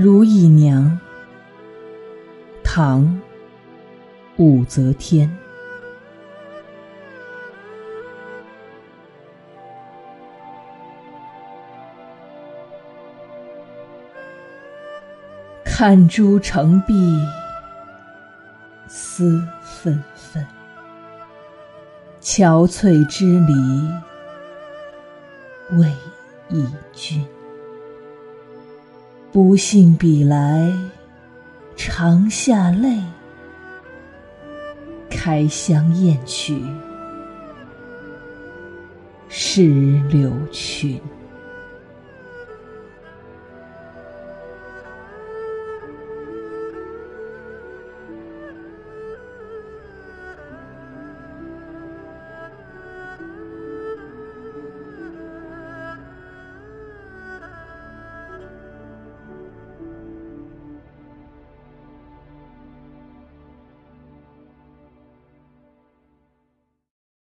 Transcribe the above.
如意娘，唐·武则天。看朱成碧，思纷纷。憔悴之离，为忆君。不信比来长下泪，开箱验取，石榴裙。